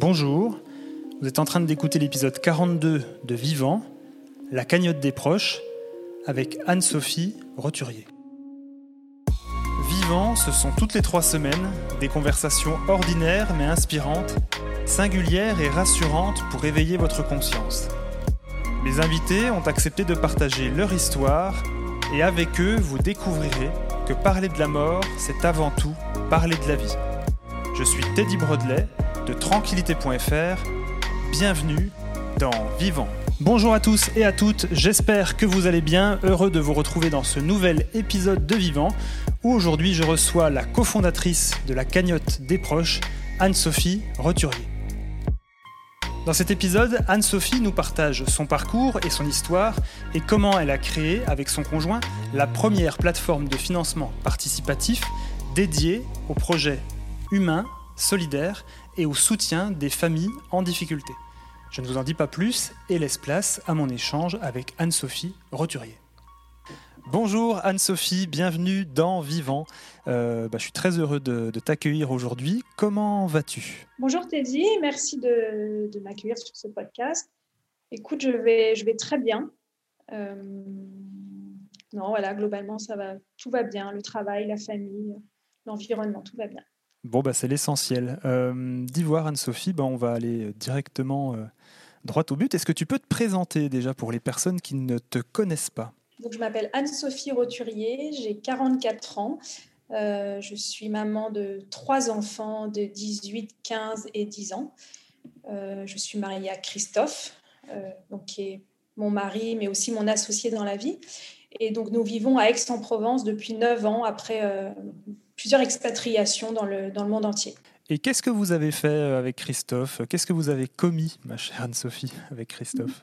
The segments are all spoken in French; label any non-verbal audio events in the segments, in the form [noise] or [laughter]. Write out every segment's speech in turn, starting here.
Bonjour, vous êtes en train d'écouter l'épisode 42 de Vivant, la cagnotte des proches, avec Anne-Sophie Roturier. Vivant, ce sont toutes les trois semaines des conversations ordinaires mais inspirantes, singulières et rassurantes pour éveiller votre conscience. Mes invités ont accepté de partager leur histoire et avec eux, vous découvrirez que parler de la mort, c'est avant tout parler de la vie. Je suis Teddy Brodley de tranquillité.fr. Bienvenue dans Vivant. Bonjour à tous et à toutes, j'espère que vous allez bien, heureux de vous retrouver dans ce nouvel épisode de Vivant, où aujourd'hui je reçois la cofondatrice de la cagnotte des proches, Anne-Sophie Roturier. Dans cet épisode, Anne-Sophie nous partage son parcours et son histoire et comment elle a créé, avec son conjoint, la première plateforme de financement participatif dédiée aux projets humains, solidaires et au soutien des familles en difficulté. Je ne vous en dis pas plus et laisse place à mon échange avec Anne-Sophie Roturier. Bonjour Anne-Sophie, bienvenue dans Vivant. Euh, bah, je suis très heureux de, t'accueillir aujourd'hui. Comment vas-tu? Bonjour Teddy, merci de, m'accueillir sur ce podcast. Écoute, je vais, très bien. Euh, non, voilà, globalement, ça va, tout va bien. Le travail, la famille, l'environnement, tout va bien. Bon, bah, c'est l'essentiel. Euh, D'Ivoire, Anne-Sophie, bah, on va aller directement euh, droit au but. Est-ce que tu peux te présenter déjà pour les personnes qui ne te connaissent pas? Donc, je m'appelle Anne-Sophie Roturier, j'ai 44 ans. Euh, je suis maman de trois enfants de 18, 15 et 10 ans. Euh, je suis mariée à Christophe, donc, qui est mon mari, mais aussi mon associé dans la vie. Et donc, nous vivons à Aix-en-Provence depuis 9 ans, après plusieurs expatriations dans le, dans le monde entier. Et qu'est-ce que vous avez fait avec Christophe? Qu'est-ce que vous avez commis, ma chère Anne-Sophie, avec Christophe?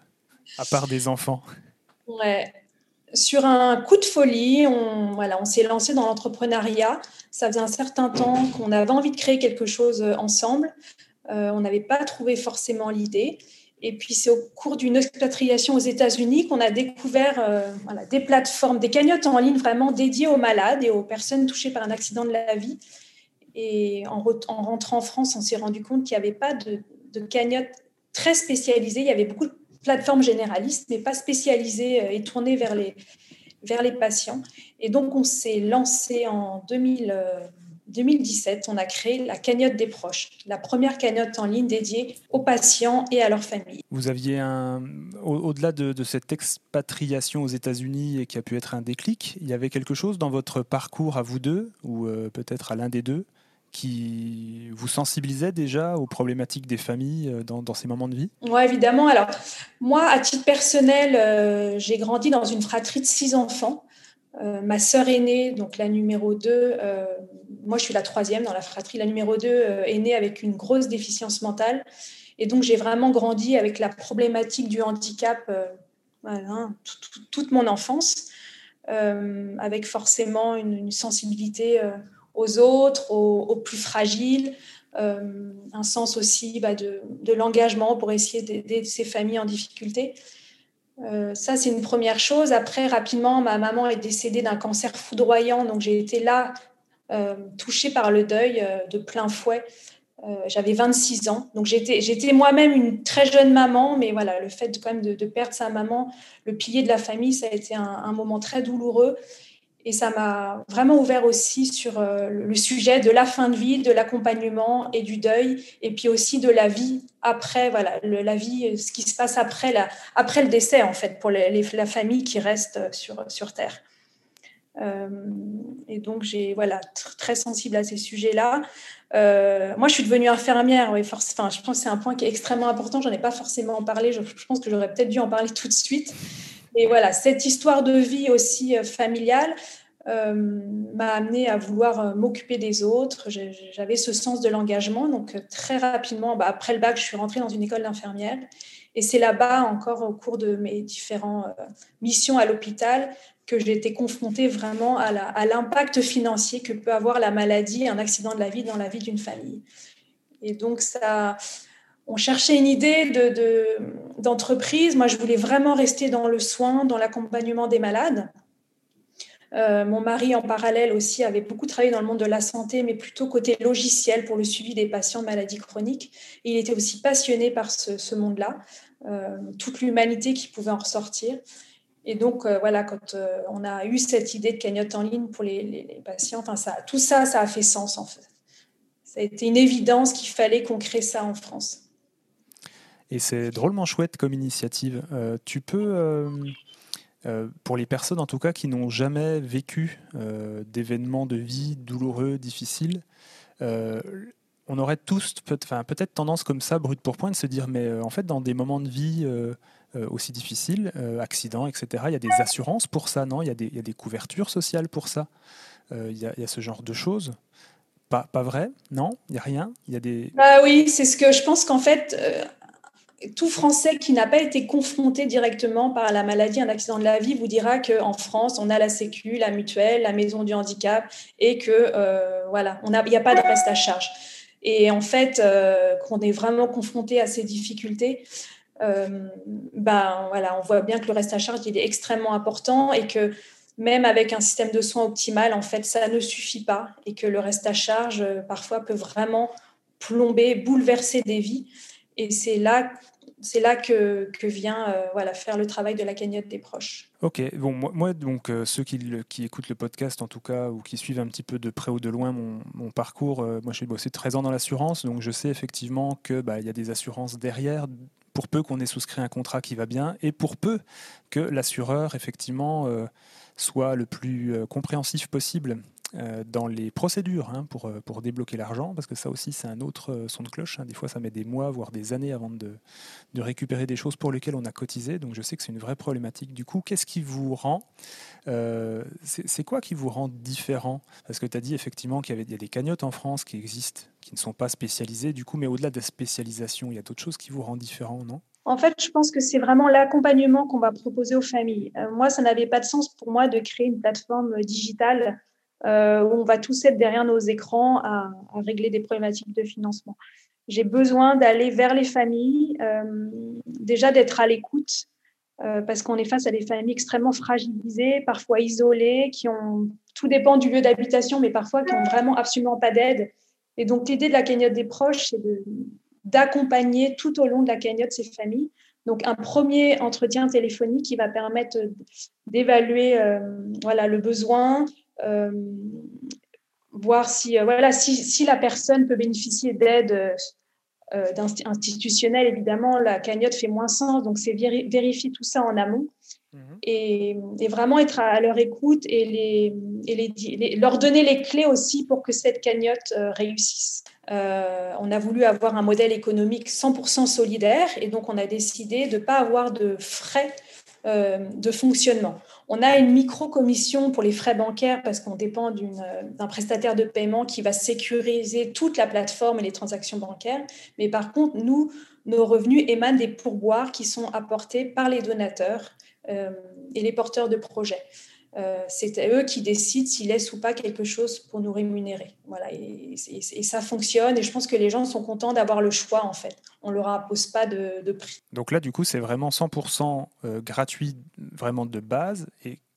À part des enfants Ouais, sur un coup de folie, on, voilà, on s'est lancé dans l'entrepreneuriat. Ça faisait un certain temps qu'on avait envie de créer quelque chose euh, ensemble. Euh, on n'avait pas trouvé forcément l'idée. Et puis, c'est au cours d'une expatriation aux États-Unis qu'on a découvert euh, des plateformes, des cagnottes en ligne vraiment dédiées aux malades et aux personnes touchées par un accident de la vie. Et en, rentrant en France, on s'est rendu compte qu'il n'y avait pas de, de cagnotte très spécialisée. Il y avait beaucoup de plateforme généraliste, mais pas spécialisée euh, et tournée vers les, vers les patients. Et donc, on s'est lancé en 2000, 2017. Euh, on a créé la cagnotte des proches, la première cagnotte en ligne dédiée aux patients et à leurs familles. Vous aviez un, au-delà de, cette expatriation aux États-Unis et qui a pu être un déclic, il y avait quelque chose dans votre parcours à vous deux, ou euh, peut-être à l'un des deux, qui vous sensibilisait déjà aux problématiques des familles euh, dans, ces moments de vie? Oui, évidemment. Alors, moi, à titre personnel, euh, j'ai grandi dans une fratrie de six enfants. Euh, ma sœur aînée, donc la numéro 2, moi je suis la troisième dans la fratrie, la numéro 2 est née avec une grosse déficience mentale. Et donc j'ai vraiment grandi avec la problématique du handicap toute mon enfance, avec forcément une, sensibilité aux autres, aux, plus fragiles, euh, un sens aussi bah, de, l'engagement pour essayer d'aider ces familles en difficulté. Euh, ça, c'est une première chose. Après, rapidement, ma maman est décédée d'un cancer foudroyant, donc j'ai été là, euh, touchée par le deuil de plein fouet. J'avais 26 ans, donc j'étais moi-même une très jeune maman, mais voilà, le fait quand même de, perdre sa maman, le pilier de la famille, ça a été un moment très douloureux. Et ça m'a vraiment ouvert aussi sur euh, le sujet de la fin de vie, de l'accompagnement et du deuil, et puis aussi de la vie après, voilà, la vie, ce qui se passe après, la, après le décès, en fait, pour la famille qui reste sur, sur Terre. Euh, et donc, j'ai voilà, très sensible à ces sujets-là. Euh, moi, je suis devenue infirmière. Enfin, je pense que c'est un point qui est extrêmement important. J'en ai pas forcément parlé. Je pense que j'aurais peut-être dû en parler [laughs] tout de suite. Et voilà, cette histoire de vie aussi euh, familiale euh, m'a amené à vouloir euh, m'occuper des autres. J'avais ce sens de l'engagement. Donc, très rapidement, bah, après le bac, je suis rentrée dans une école d'infirmière. Et c'est là-bas, encore au cours de mes différentes missions à l'hôpital, que j'ai été confrontée vraiment à l'impact financier que peut avoir la maladie, un accident de la vie dans la vie d'une famille. Et donc, ça, on cherchait une idée d'entreprise. Moi, je voulais vraiment rester dans le soin, dans l'accompagnement des malades. mon mari, en parallèle aussi, avait beaucoup travaillé dans le monde de la santé, mais plutôt côté logiciel pour le suivi des patients de maladies chroniques. il était aussi passionné par ce, monde-là, toute l'humanité qui pouvait en ressortir. Et donc, voilà, quand on a eu cette idée de cagnotte en ligne pour les, patients, ça, tout ça, ça a fait sens en fait ça a été une évidence qu'il fallait qu'on crée ça en France. Et c'est drôlement chouette comme initiative. Euh, tu peux, euh, euh, pour les personnes en tout cas qui n'ont jamais vécu d'événements de vie douloureux, difficiles, on aurait tous peut-être tendance comme ça, brut pour point, de se dire, mais en fait, dans des moments de vie aussi difficiles, accidents, etc., il y a des assurances pour ça, non? Il y, a des, couvertures sociales pour ça. il y, a ce genre de choses. Pas, vrai? Non? Il n'y a rien? Il y a des... Bah oui, c'est ce que je pense qu'en fait, tout Français qui n'a pas été confronté directement par la maladie, un accident de la vie, vous dira qu'en France, on a la Sécu, la mutuelle, la maison du handicap et que euh, voilà, il n'y a, pas de reste à charge. Et en fait, euh, qu'on est vraiment confronté à ces difficultés, ben voilà, on voit bien que le reste à charge il est extrêmement important et que même avec un système de soins optimal, en fait, ça ne suffit pas et que le reste à charge, euh, parfois, peut vraiment plomber, bouleverser des vies. Et c'est là, c'est là que, vient euh, voilà, faire le travail de la cagnotte des proches. Ok, bon, moi, donc, euh, ceux qui, écoutent le podcast, en tout cas, ou qui suivent un petit peu de près ou de loin mon, parcours, moi, j'ai bossé 13 ans dans l'assurance, donc je sais effectivement qu'il bah, y a des assurances derrière, pour peu qu'on ait souscrit un contrat qui va bien, et pour peu que l'assureur, effectivement, soit le plus euh, compréhensif possible euh, dans les procédures hein, pour, euh, pour débloquer l'argent, parce que ça aussi c'est un autre son de cloche. Hein. Des fois ça met des mois, voire des années avant de, de, récupérer des choses pour lesquelles on a cotisé. Donc je sais que c'est une vraie problématique. Du coup, qu'est-ce qui vous rend C'est quoi qui vous rend différent? Parce que tu as dit effectivement qu'il y, a des cagnottes en France qui existent, qui ne sont pas spécialisées, du coup, mais au-delà de la spécialisation, il y a d'autres choses qui vous rendent différent, non? En fait, je pense que c'est vraiment l'accompagnement qu'on va proposer aux familles. Euh, moi, ça n'avait pas de sens pour moi de créer une plateforme digitale euh, où on va tous être derrière nos écrans à, régler des problématiques de financement. J'ai besoin d'aller vers les familles, euh, déjà d'être à l'écoute, parce qu'on est face à des familles extrêmement fragilisées, parfois isolées, qui ont, tout dépend du lieu d'habitation, mais parfois qui n'ont vraiment absolument pas d'aide. Et donc, l'idée de la cagnotte des proches, c'est d'accompagner tout au long de la cagnotte ces familles. Donc, un premier entretien téléphonique qui va permettre d'évaluer euh, voilà, le besoin, euh, voir si, euh, voilà, si, si, la personne peut bénéficier d'aide institutionnelle. Évidemment, la cagnotte fait moins sens, donc c'est vérifier tout ça en amont. Mhm. Et, vraiment être à, leur écoute et, les, et les, leur donner les clés aussi pour que cette cagnotte réussisse. Euh, on a voulu avoir un modèle économique 100% solidaire et donc on a décidé de ne pas avoir de frais euh, de fonctionnement. On a une micro-commission pour les frais bancaires parce qu'on dépend d'un prestataire de paiement qui va sécuriser toute la plateforme et les transactions bancaires. Mais par contre, nous, nos revenus émanent des pourboires qui sont apportés par les donateurs euh, et les porteurs de projets. Euh, c'est eux qui décident s'ils laissent ou pas quelque chose pour nous rémunérer. Voilà, et, ça fonctionne. Et je pense que les gens sont contents d'avoir le choix, en fait. On ne leur impose pas de, prix. Donc là, du coup, c'est vraiment 100% euh, gratuit, vraiment de base.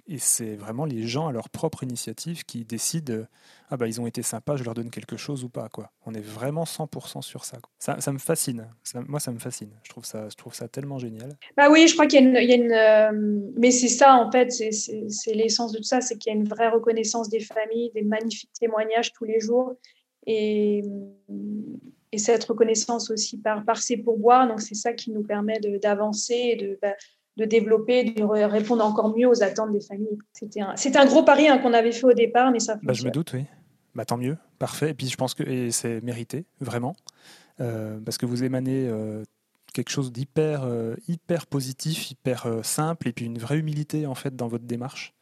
Et c'est vraiment les gens à leur propre initiative qui décident ah bah ils ont été sympas, je leur donne quelque chose ou pas quoi. On est vraiment 100% sur ça. ça. Me fascine. moi ça me fascine. Je trouve ça, je trouve ça tellement génial. Bah oui, je crois qu'il y a une, euh, mais c'est ça en fait, c'est l'essence de tout ça, c'est qu'il y a une vraie reconnaissance des familles, des magnifiques témoignages tous les jours et et cette reconnaissance aussi par, par ces pourboires. Donc, c'est ça qui nous permet d'avancer et de, bah, de développer, de répondre encore mieux aux attentes des familles. C'était un, un gros pari hein, qu'on avait fait au départ, mais ça bah, Je me doute, oui. Bah, tant mieux, parfait. Et puis je pense que c'est mérité, vraiment, euh, parce que vous émanez euh, quelque chose d'hyper euh, hyper positif, hyper simple, et puis une vraie humilité en fait dans votre démarche.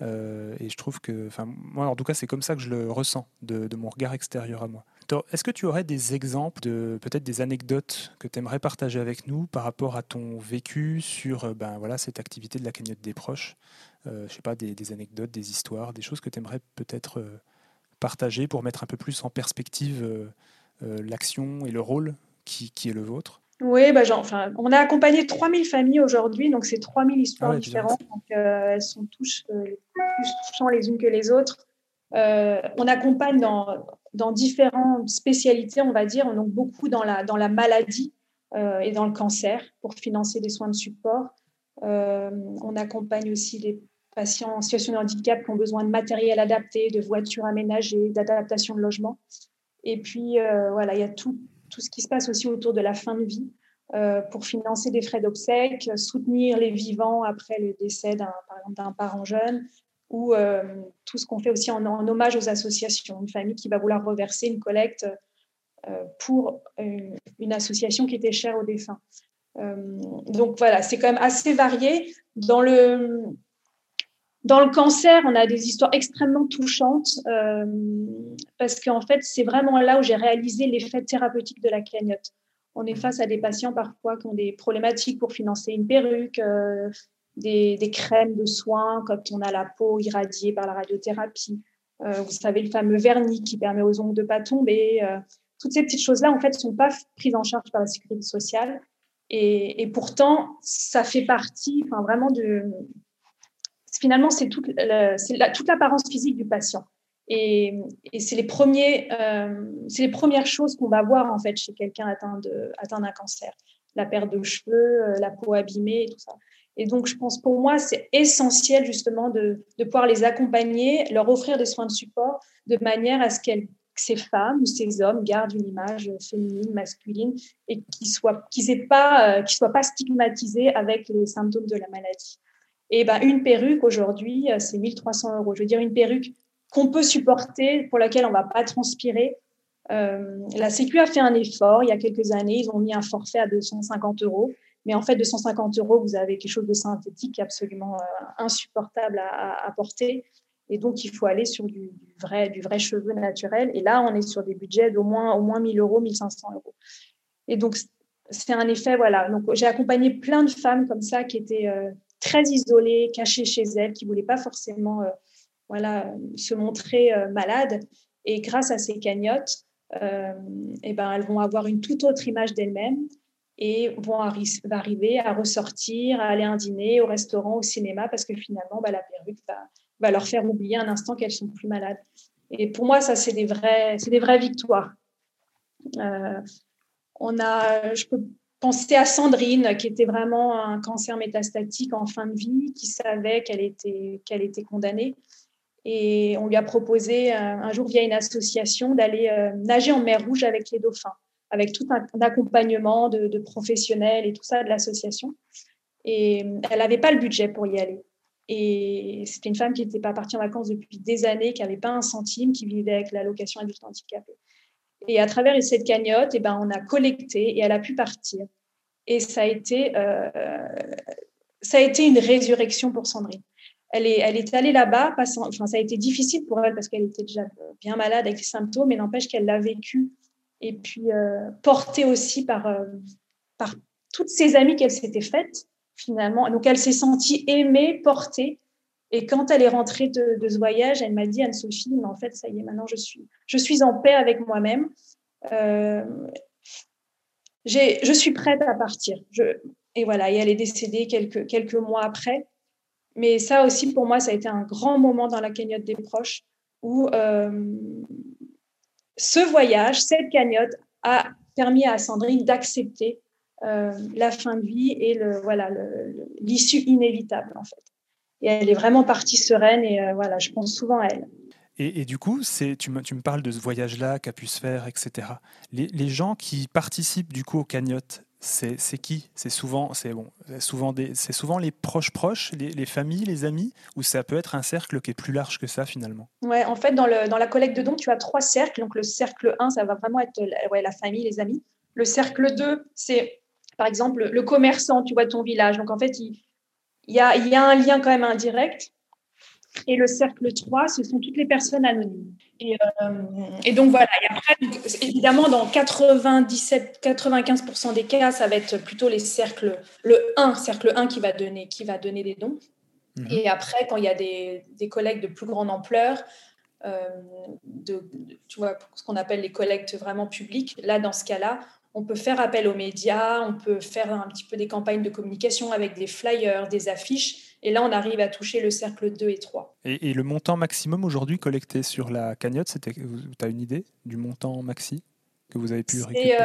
et je trouve que, enfin, moi en tout cas, c'est comme ça que je le ressens de mon regard extérieur à moi. Est-ce que tu aurais des exemples de peut-être des anecdotes que tu aimerais partager avec nous par rapport à ton vécu sur euh, ben, voilà, cette activité de la cagnotte des proches? Euh, Je sais pas, des, anecdotes, des histoires, des choses que tu aimerais peut-être euh, partager pour mettre un peu plus en perspective l'action et le rôle qui, qui, est le vôtre? Oui, bah, enfin, on a accompagné 3000 familles aujourd'hui, donc c'est 3000 histoires ah différentes. Donc, euh, elles sont tous euh, plus touchantes les unes que les autres. Euh, on accompagne dans, dans, différentes spécialités, on va dire, donc beaucoup dans la, dans la maladie et dans le cancer pour financer des soins de support. on accompagne aussi les patients en situation de handicap qui ont besoin de matériel adapté, de voitures aménagées, d'adaptation de logement. Et puis, voilà, il y a tout, tout ce qui se passe aussi autour de la fin de vie euh, pour financer des frais d'obsèques, soutenir les vivants après le décès d'un parent jeune, ou euh, tout ce qu'on fait aussi en, hommage aux associations. Une famille qui va vouloir reverser une collecte euh, pour une, association qui était chère aux défunts. donc voilà, c'est quand même assez varié. Dans le, dans le cancer, on a des histoires extrêmement touchantes euh, parce qu'en fait, c'est vraiment là où j'ai réalisé l'effet thérapeutique de la cagnotte. On est face à des patients parfois qui ont des problématiques pour financer une perruque, euh, des, crèmes de soins quand on a la peau irradiée par la radiothérapie. Euh, vous savez, le fameux vernis qui permet aux ongles de ne pas tomber. toutes ces petites choses-là, en fait, ne sont pas prises en charge par la sécurité sociale. Et, pourtant, ça fait partie enfin, vraiment de, finalement, c'est toute, l'apparence physique du patient. Et, c'est les, euh, les premières choses qu'on va voir en fait chez quelqu'un atteint, de, atteint d'un cancer. La perte de cheveux, euh, la peau abîmée et tout ça. Et donc, je pense pour moi, c'est essentiel justement de, pouvoir les accompagner, leur offrir des soins de support de manière à ce qu'elles ces femmes ou ces hommes gardent une image féminine, masculine et qu'ils soient, qu'ils pas, euh, soient pas stigmatisés avec les symptômes de la maladie. Et ben, une perruque aujourd'hui, euh, c'est 1300 euros. Je veux dire, une perruque qu'on peut supporter, pour laquelle on va pas transpirer. Euh, la Sécu a fait un effort il y a quelques années. Ils ont mis un forfait à 250 euros. Mais en fait, 250 euros, vous avez quelque chose de synthétique absolument euh, insupportable à, porter. Et donc, il faut aller sur du, vrai, du vrai cheveu naturel. Et là, on est sur des budgets d'au moins, au moins 1000 euros, 1500 euros. Et donc, c'est un effet, voilà. Donc, j'ai accompagné plein de femmes comme ça qui étaient très isolées, cachées chez elles, qui ne voulaient pas forcément euh, voilà, se montrer euh, malades. Et grâce à ces cagnottes, euh, eh ben, elles vont avoir une toute autre image d'elles-mêmes et vont arriver à ressortir, à aller à un dîner, au restaurant, au cinéma, parce que finalement, bah, la perruque va, leur faire oublier un instant qu'elles sont plus malades. Et pour moi, ça, c'est des, des vraies victoires. on a, je peux penser à Sandrine, qui était vraiment un cancer métastatique en fin de vie, qui savait qu'elle était, qu'elle était condamnée. Et on lui a proposé euh, un, jour via une association d'aller euh, nager en mer Rouge avec les dauphins, avec tout un, accompagnement de, professionnels et tout ça de l'association. Et elle n'avait pas le budget pour y aller. Et c'était une femme qui n'était pas partie en vacances depuis des années, qui n'avait pas un centime, qui vivait avec l'allocation adulte handicapé. Et à travers cette cagnotte, eh ben, on a collecté et elle a pu partir. Et ça a été, euh, ça a été une résurrection pour Sandrine. Elle est, elle est allée là-bas, enfin, ça a été difficile pour elle parce qu'elle était déjà bien malade avec les symptômes, mais n'empêche qu'elle l'a vécu et puis euh, portée aussi par, euh, par toutes ses amies qu'elle s'était faites finalement. Donc elle s'est sentie aimée, portée. Et quand elle est rentrée de, ce voyage, elle m'a dit, Anne-Sophie, mais en fait, ça y est, maintenant, je suis, je suis en paix avec moi-même. Euh, je suis prête à partir. Je, et voilà, et elle est décédée quelques, quelques mois après. Mais ça aussi, pour moi, ça a été un grand moment dans la cagnotte des proches où euh, ce voyage, cette cagnotte, a permis à Sandrine d'accepter euh, la fin de vie et le, voilà, l'issue inévitable, en fait et elle est vraiment partie sereine et euh, voilà, je pense souvent à elle. Et, du coup, tu, me, tu me parles de ce voyage-là qu'a pu se faire, etc. Les, les, gens qui participent du coup aux cagnottes, c'est, qui? C'est souvent, c'est bon, souvent des, c'est souvent les proches proches, les, les, familles, les amis, ou ça peut être un cercle qui est plus large que ça finalement? Ouais, en fait, dans, le, dans la collecte de dons, tu as trois cercles. Donc le cercle 1, ça va vraiment être ouais, la famille, les amis. Le cercle 2, c'est par exemple le commerçant, tu vois, ton village. Donc en fait, il, il y a, un lien quand même indirect. Et le cercle 3, ce sont toutes les personnes anonymes. Et, euh, donc voilà. Et après, évidemment, dans 97-95% des cas, ça va être plutôt les cercles, le 1, cercle 1 qui va donner, qui va donner des dons. Mhm. Et après, quand il y a des, des collectes de plus grande ampleur, euh, de, tu vois, ce qu'on appelle les collectes vraiment publiques, là, dans ce cas-là, on peut faire appel aux médias, on peut faire un petit peu des campagnes de communication avec des flyers, des affiches. Et là, on arrive à toucher le cercle 2 et 3. Et, le montant maximum aujourd'hui collecté sur la cagnotte, tu as une idée du montant maxi que vous avez pu récupérer?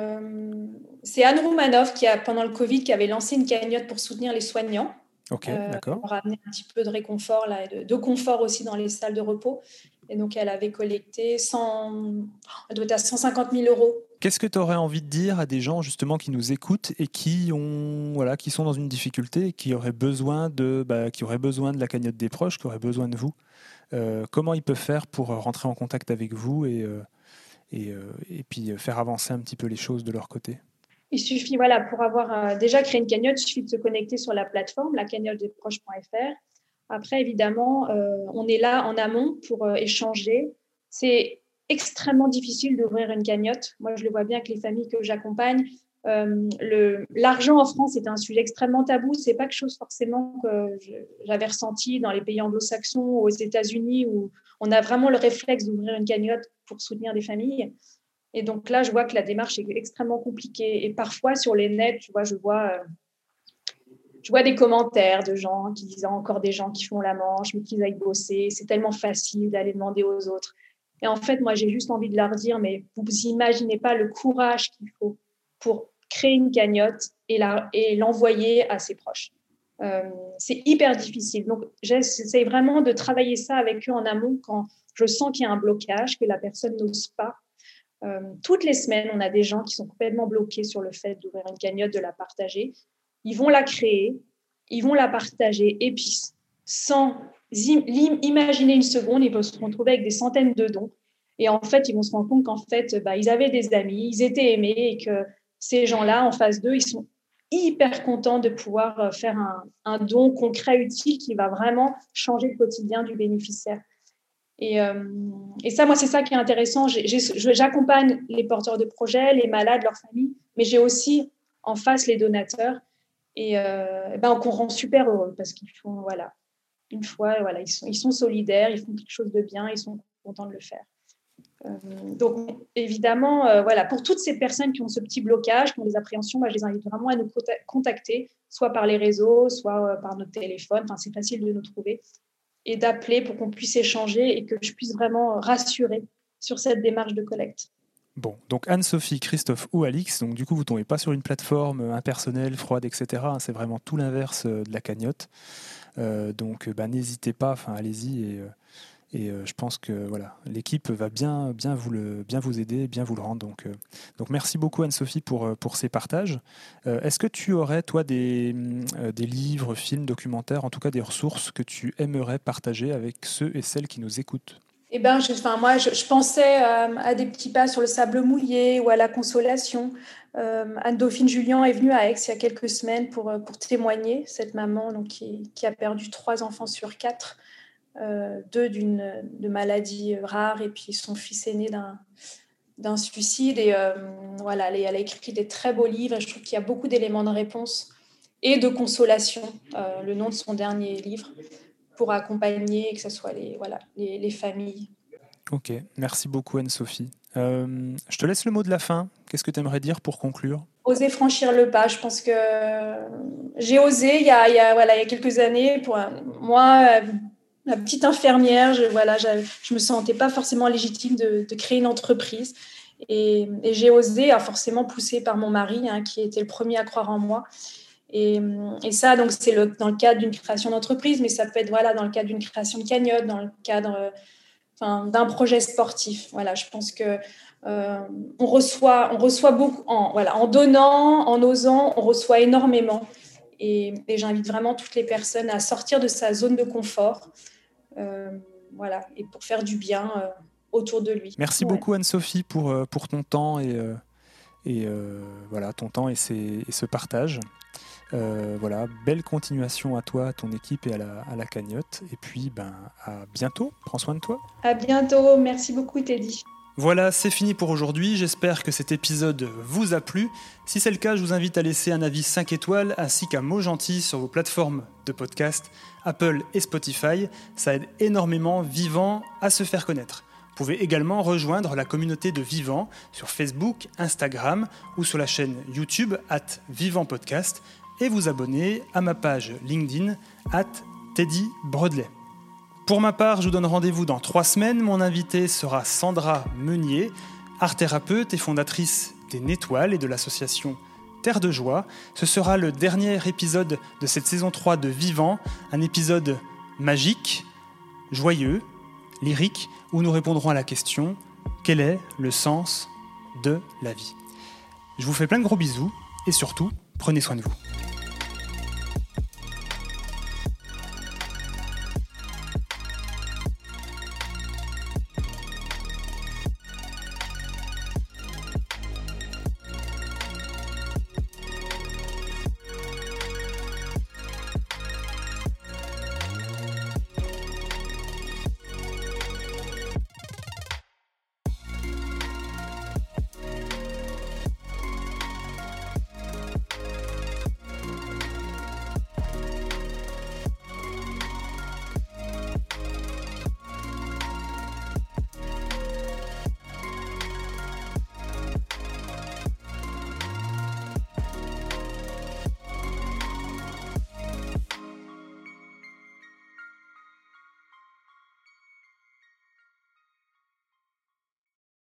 euh, C'est Anne Roumanoff qui a, pendant le Covid, qui avait lancé une cagnotte pour soutenir les soignants. Ok, euh, d'accord. Pour amener un petit peu de réconfort là, et de, confort aussi dans les salles de repos. Et donc, elle avait collecté 100, elle doit être à 150 000 euros. Qu'est-ce que tu aurais envie de dire à des gens justement qui nous écoutent et qui ont voilà qui sont dans une difficulté et qui auraient besoin de bah, qui auraient besoin de la cagnotte des proches, qui auraient besoin de vous? Euh, Comment ils peuvent faire pour rentrer en contact avec vous et, euh, et, euh, et, puis faire avancer un petit peu les choses de leur côté? Il suffit voilà pour avoir déjà créé une cagnotte, il suffit de se connecter sur la plateforme la cagnotte des proches.fr après, évidemment, euh, on est là en amont pour euh, échanger. C'est extrêmement difficile d'ouvrir une cagnotte. Moi, je le vois bien avec les familles que j'accompagne. Euh, L'argent en France est un sujet extrêmement tabou. C'est pas quelque chose forcément que j'avais ressenti dans les pays anglo-saxons ou aux États-Unis où on a vraiment le réflexe d'ouvrir une cagnotte pour soutenir des familles. Et donc là, je vois que la démarche est extrêmement compliquée. Et parfois, sur les nets, tu vois, je vois je vois des commentaires de gens qui disent encore des gens qui font la manche, mais qu'ils aillent bosser. C'est tellement facile d'aller demander aux autres. Et en fait, moi, j'ai juste envie de leur dire, mais vous imaginez pas le courage qu'il faut pour créer une cagnotte et l'envoyer à ses proches. Euh, c'est hyper difficile. Donc, j'essaie vraiment de travailler ça avec eux en amont quand je sens qu'il y a un blocage, que la personne n'ose pas. Euh, toutes les semaines, on a des gens qui sont complètement bloqués sur le fait d'ouvrir une cagnotte, de la partager ils vont la créer, ils vont la partager, et puis sans imaginer une seconde, ils vont se retrouver avec des centaines de dons. Et en fait, ils vont se rendre compte qu'en fait, bah, ils avaient des amis, ils étaient aimés, et que ces gens-là, en face d'eux, ils sont hyper contents de pouvoir euh, faire un, don concret, utile, qui va vraiment changer le quotidien du bénéficiaire. Et, euh, et ça, moi, c'est ça qui est intéressant. J'accompagne les porteurs de projets, les malades, leurs familles, mais j'ai aussi en face les donateurs et euh, ben, on rend super heureux parce qu'ils font, voilà, une fois, voilà, ils sont, solidaires, ils font quelque chose de bien, ils sont contents de le faire. Euh, donc, évidemment, euh, voilà, pour toutes ces personnes qui ont ce petit blocage, qui ont des appréhensions, je les invite vraiment à nous contacter, soit par les réseaux, soit par notre téléphone. Enfin, c'est facile de nous trouver et d'appeler pour qu'on puisse échanger et que je puisse vraiment rassurer sur cette démarche de collecte. Bon, donc Anne-Sophie, Christophe ou Alix, donc du coup vous tombez pas sur une plateforme impersonnelle, froide, etc. C'est vraiment tout l'inverse euh, de la cagnotte. Euh, donc bah, n'hésitez pas, allez-y et, euh, je pense que voilà l'équipe va bien, bien, vous le, bien vous aider, bien vous le rendre. Donc, merci beaucoup Anne-Sophie pour, ces partages. Est-ce que tu aurais toi des livres, films, documentaires, en tout cas des ressources que tu aimerais partager avec ceux et celles qui nous écoutent? Eh ben, je, enfin, moi, je, pensais euh, à des petits pas sur le sable mouillé ou à la consolation. Euh, Anne-Dauphine Julien est venue à Aix il y a quelques semaines pour, euh, pour témoigner, cette maman donc, qui, qui a perdu trois enfants sur quatre, deux d'une de maladie rare et puis son fils aîné d'un suicide. Et voilà, elle, a écrit des très beaux livres. Je trouve qu'il y a beaucoup d'éléments de réponse et de consolation, le nom de son dernier livre pour accompagner, que ce soit les, voilà, les, familles. Ok, merci beaucoup Anne-Sophie. Euh, je te laisse le mot de la fin. Qu'est-ce que tu aimerais dire pour conclure? Oser franchir le pas. Je pense que j'ai osé il y, a, il y a, voilà, il y a quelques années. Pour moi, la petite infirmière, je voilà, je me sentais pas forcément légitime de, de créer une entreprise. Et, j'ai osé, forcément poussé par mon mari, hein, qui était le premier à croire en moi. Et, ça, donc, c'est le, dans le cadre d'une création d'entreprise, mais ça peut être voilà, dans le cadre d'une création de cagnotte, dans le cadre enfin, d'un projet sportif. Voilà, je pense que euh, on, reçoit, on reçoit beaucoup, en, voilà, en donnant, en osant, on reçoit énormément. Et, j'invite vraiment toutes les personnes à sortir de sa zone de confort, euh, voilà, et pour faire du bien euh, autour de lui. Merci beaucoup Anne-Sophie pour, pour ton temps et, et voilà, ton temps et, et ce partage. Euh, voilà, belle continuation à toi, à ton équipe et à la, cagnotte. Et puis, ben, à bientôt. Prends soin de toi. À bientôt. Merci beaucoup, Teddy. Voilà, c'est fini pour aujourd'hui. J'espère que cet épisode vous a plu. Si c'est le cas, je vous invite à laisser un avis 5 étoiles ainsi qu'un mot gentil sur vos plateformes de podcast, Apple et Spotify. Ça aide énormément Vivant à se faire connaître. Pouvez également rejoindre la communauté de Vivant sur Facebook, Instagram ou sur la chaîne YouTube at Vivant Podcast et vous abonner à ma page LinkedIn at Teddy Brodley. Pour ma part, je vous donne rendez-vous dans trois semaines. Mon invité sera Sandra Meunier, art thérapeute et fondatrice des Nétoiles et de l'association Terre de Joie. Ce sera le dernier épisode de cette saison 3 de Vivant, un épisode magique, joyeux, lyrique, où nous répondrons à la question quel est le sens de la vie? Je vous fais plein de gros bisous et surtout, prenez soin de vous.